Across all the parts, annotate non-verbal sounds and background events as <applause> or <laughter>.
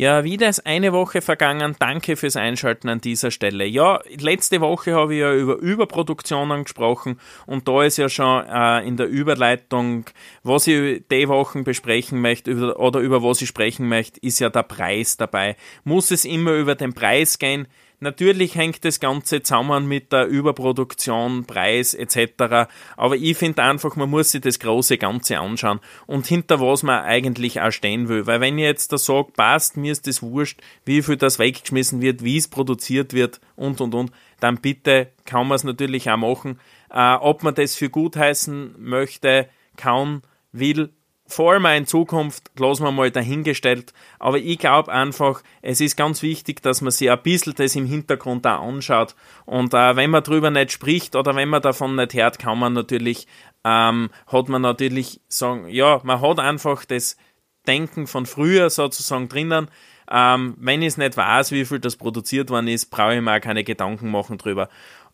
Ja, wieder ist eine Woche vergangen. Danke fürs Einschalten an dieser Stelle. Ja, letzte Woche habe ich ja über Überproduktionen gesprochen und da ist ja schon äh, in der Überleitung, was ich die Wochen besprechen möchte oder über was ich sprechen möchte, ist ja der Preis dabei. Muss es immer über den Preis gehen? Natürlich hängt das Ganze zusammen mit der Überproduktion, Preis etc. Aber ich finde einfach, man muss sich das große Ganze anschauen und hinter was man eigentlich auch stehen will. Weil wenn ich jetzt da sage, passt, mir ist das wurscht, wie viel das weggeschmissen wird, wie es produziert wird und und und, dann bitte kann man es natürlich auch machen. Äh, ob man das für gut heißen möchte, kann, will, vor allem in Zukunft lassen wir mal dahingestellt. Aber ich glaube einfach, es ist ganz wichtig, dass man sich ein bisschen das im Hintergrund da anschaut. Und äh, wenn man darüber nicht spricht oder wenn man davon nicht hört, kann man natürlich, ähm, hat man natürlich sagen, ja, man hat einfach das Denken von früher sozusagen drinnen. Ähm, wenn ich es nicht weiß, wie viel das produziert worden ist, brauche ich mir auch keine Gedanken machen drüber.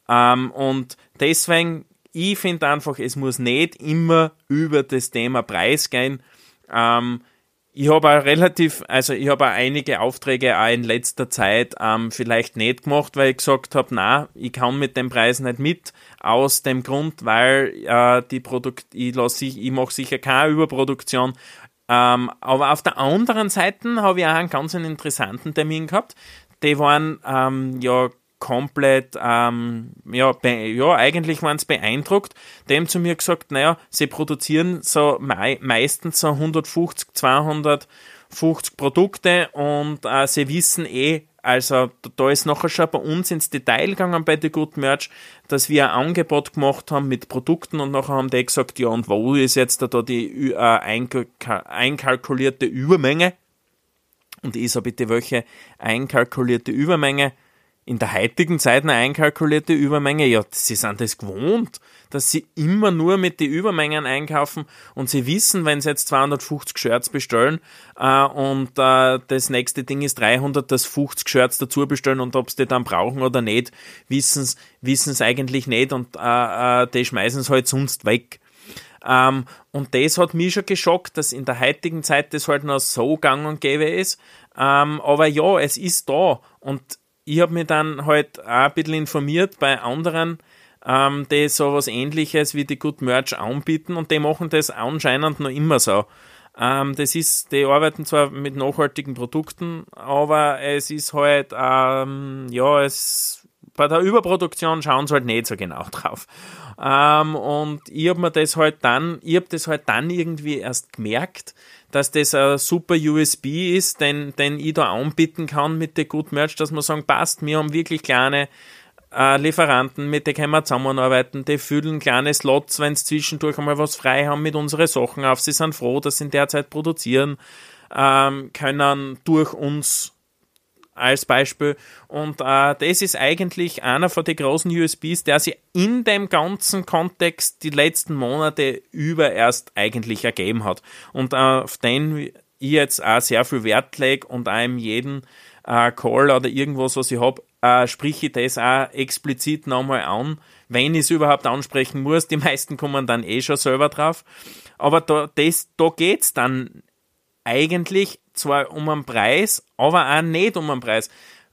Ähm, und deswegen ich finde einfach, es muss nicht immer über das Thema Preis gehen. Ähm, ich habe auch relativ, also ich habe auch einige Aufträge auch in letzter Zeit ähm, vielleicht nicht gemacht, weil ich gesagt habe, na, ich kann mit dem Preis nicht mit, aus dem Grund, weil äh, die Produkt, ich, ich, ich mache sicher keine Überproduktion. Ähm, aber auf der anderen Seite habe ich auch einen ganz interessanten Termin gehabt. Die waren ähm, ja komplett, ähm, ja, ja, eigentlich waren sie beeindruckt. Dem zu mir gesagt, naja, sie produzieren so mei meistens so 150, 250 Produkte und äh, sie wissen eh, also da ist nachher schon bei uns ins Detail gegangen bei The Good Merch, dass wir ein Angebot gemacht haben mit Produkten und nachher haben die gesagt, ja und wo ist jetzt da die äh, einkalkulierte Übermenge? Und ich so bitte welche einkalkulierte Übermenge? In der heutigen Zeit eine einkalkulierte Übermenge, ja, sie sind das gewohnt, dass sie immer nur mit den Übermengen einkaufen und sie wissen, wenn sie jetzt 250 Shirts bestellen äh, und äh, das nächste Ding ist 300, dass 50 Shirts dazu bestellen und ob sie die dann brauchen oder nicht, wissen sie eigentlich nicht und äh, äh, die schmeißen es halt sonst weg. Ähm, und das hat mich schon geschockt, dass in der heutigen Zeit das halt noch so gang und gäbe ist. Ähm, aber ja, es ist da und ich habe mich dann halt auch ein bisschen informiert bei anderen, ähm, die sowas ähnliches wie die Good Merch anbieten und die machen das anscheinend noch immer so. Ähm, das ist, die arbeiten zwar mit nachhaltigen Produkten, aber es ist halt, ähm, ja, es, bei der Überproduktion schauen sie halt nicht so genau <laughs> drauf. Ähm, und ich habe mir das halt dann, ich habe das halt dann irgendwie erst gemerkt, dass das ein super USB ist, den, den ich da anbieten kann mit der Good Merch, dass man sagen, passt, wir haben wirklich kleine äh, Lieferanten, mit denen können wir zusammenarbeiten, die füllen kleine Slots, wenn sie zwischendurch einmal was frei haben mit unseren Sachen auf. Sie sind froh, dass sie in der Zeit produzieren, ähm, können durch uns als Beispiel. Und äh, das ist eigentlich einer von den großen USBs, der sich in dem ganzen Kontext die letzten Monate über erst eigentlich ergeben hat. Und äh, auf den ich jetzt auch sehr viel Wert lege und einem jeden äh, Call oder irgendwas, was ich habe, äh, sprich ich das auch explizit nochmal an, wenn ich es überhaupt ansprechen muss. Die meisten kommen dann eh schon selber drauf. Aber da, da geht's dann eigentlich zwar um einen Preis, aber auch nicht um einen Preis.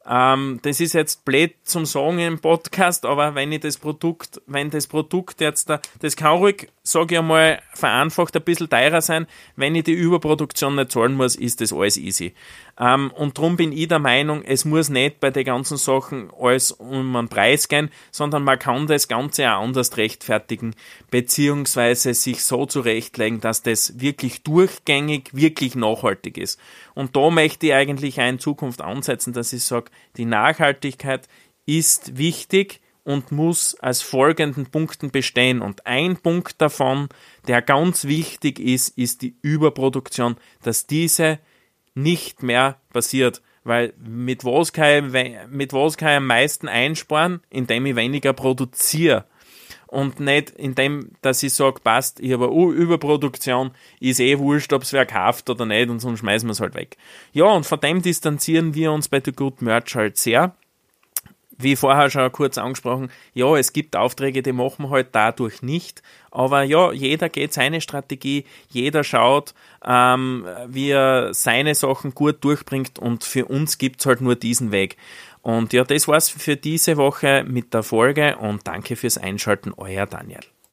Ähm, das ist jetzt blöd zum Sagen im Podcast, aber wenn ich das Produkt, wenn das Produkt jetzt da, das kann ruhig, sage ich einmal, vereinfacht ein bisschen teurer sein. Wenn ich die Überproduktion nicht zahlen muss, ist das alles easy. Ähm, und darum bin ich der Meinung, es muss nicht bei den ganzen Sachen alles um einen Preis gehen, sondern man kann das Ganze auch anders rechtfertigen, beziehungsweise sich so zurechtlegen, dass das wirklich durchgängig, wirklich nachhaltig ist. Und da möchte ich eigentlich auch in Zukunft ansetzen, dass ich sage, die Nachhaltigkeit ist wichtig und muss als folgenden Punkten bestehen. Und ein Punkt davon, der ganz wichtig ist, ist die Überproduktion, dass diese nicht mehr passiert. Weil mit was kann ich, mit was kann ich am meisten einsparen? Indem ich weniger produziere. Und nicht indem, dass ich sage, passt, ich habe eine Überproduktion, ist eh wurscht, ob es wer kauft oder nicht, und sonst schmeißen wir es halt weg. Ja, und von dem distanzieren wir uns bei The Good Merch halt sehr wie vorher schon kurz angesprochen, ja, es gibt Aufträge, die machen wir halt dadurch nicht. Aber ja, jeder geht seine Strategie, jeder schaut, ähm, wie er seine Sachen gut durchbringt und für uns gibt's halt nur diesen Weg. Und ja, das war's für diese Woche mit der Folge und danke fürs Einschalten, euer Daniel.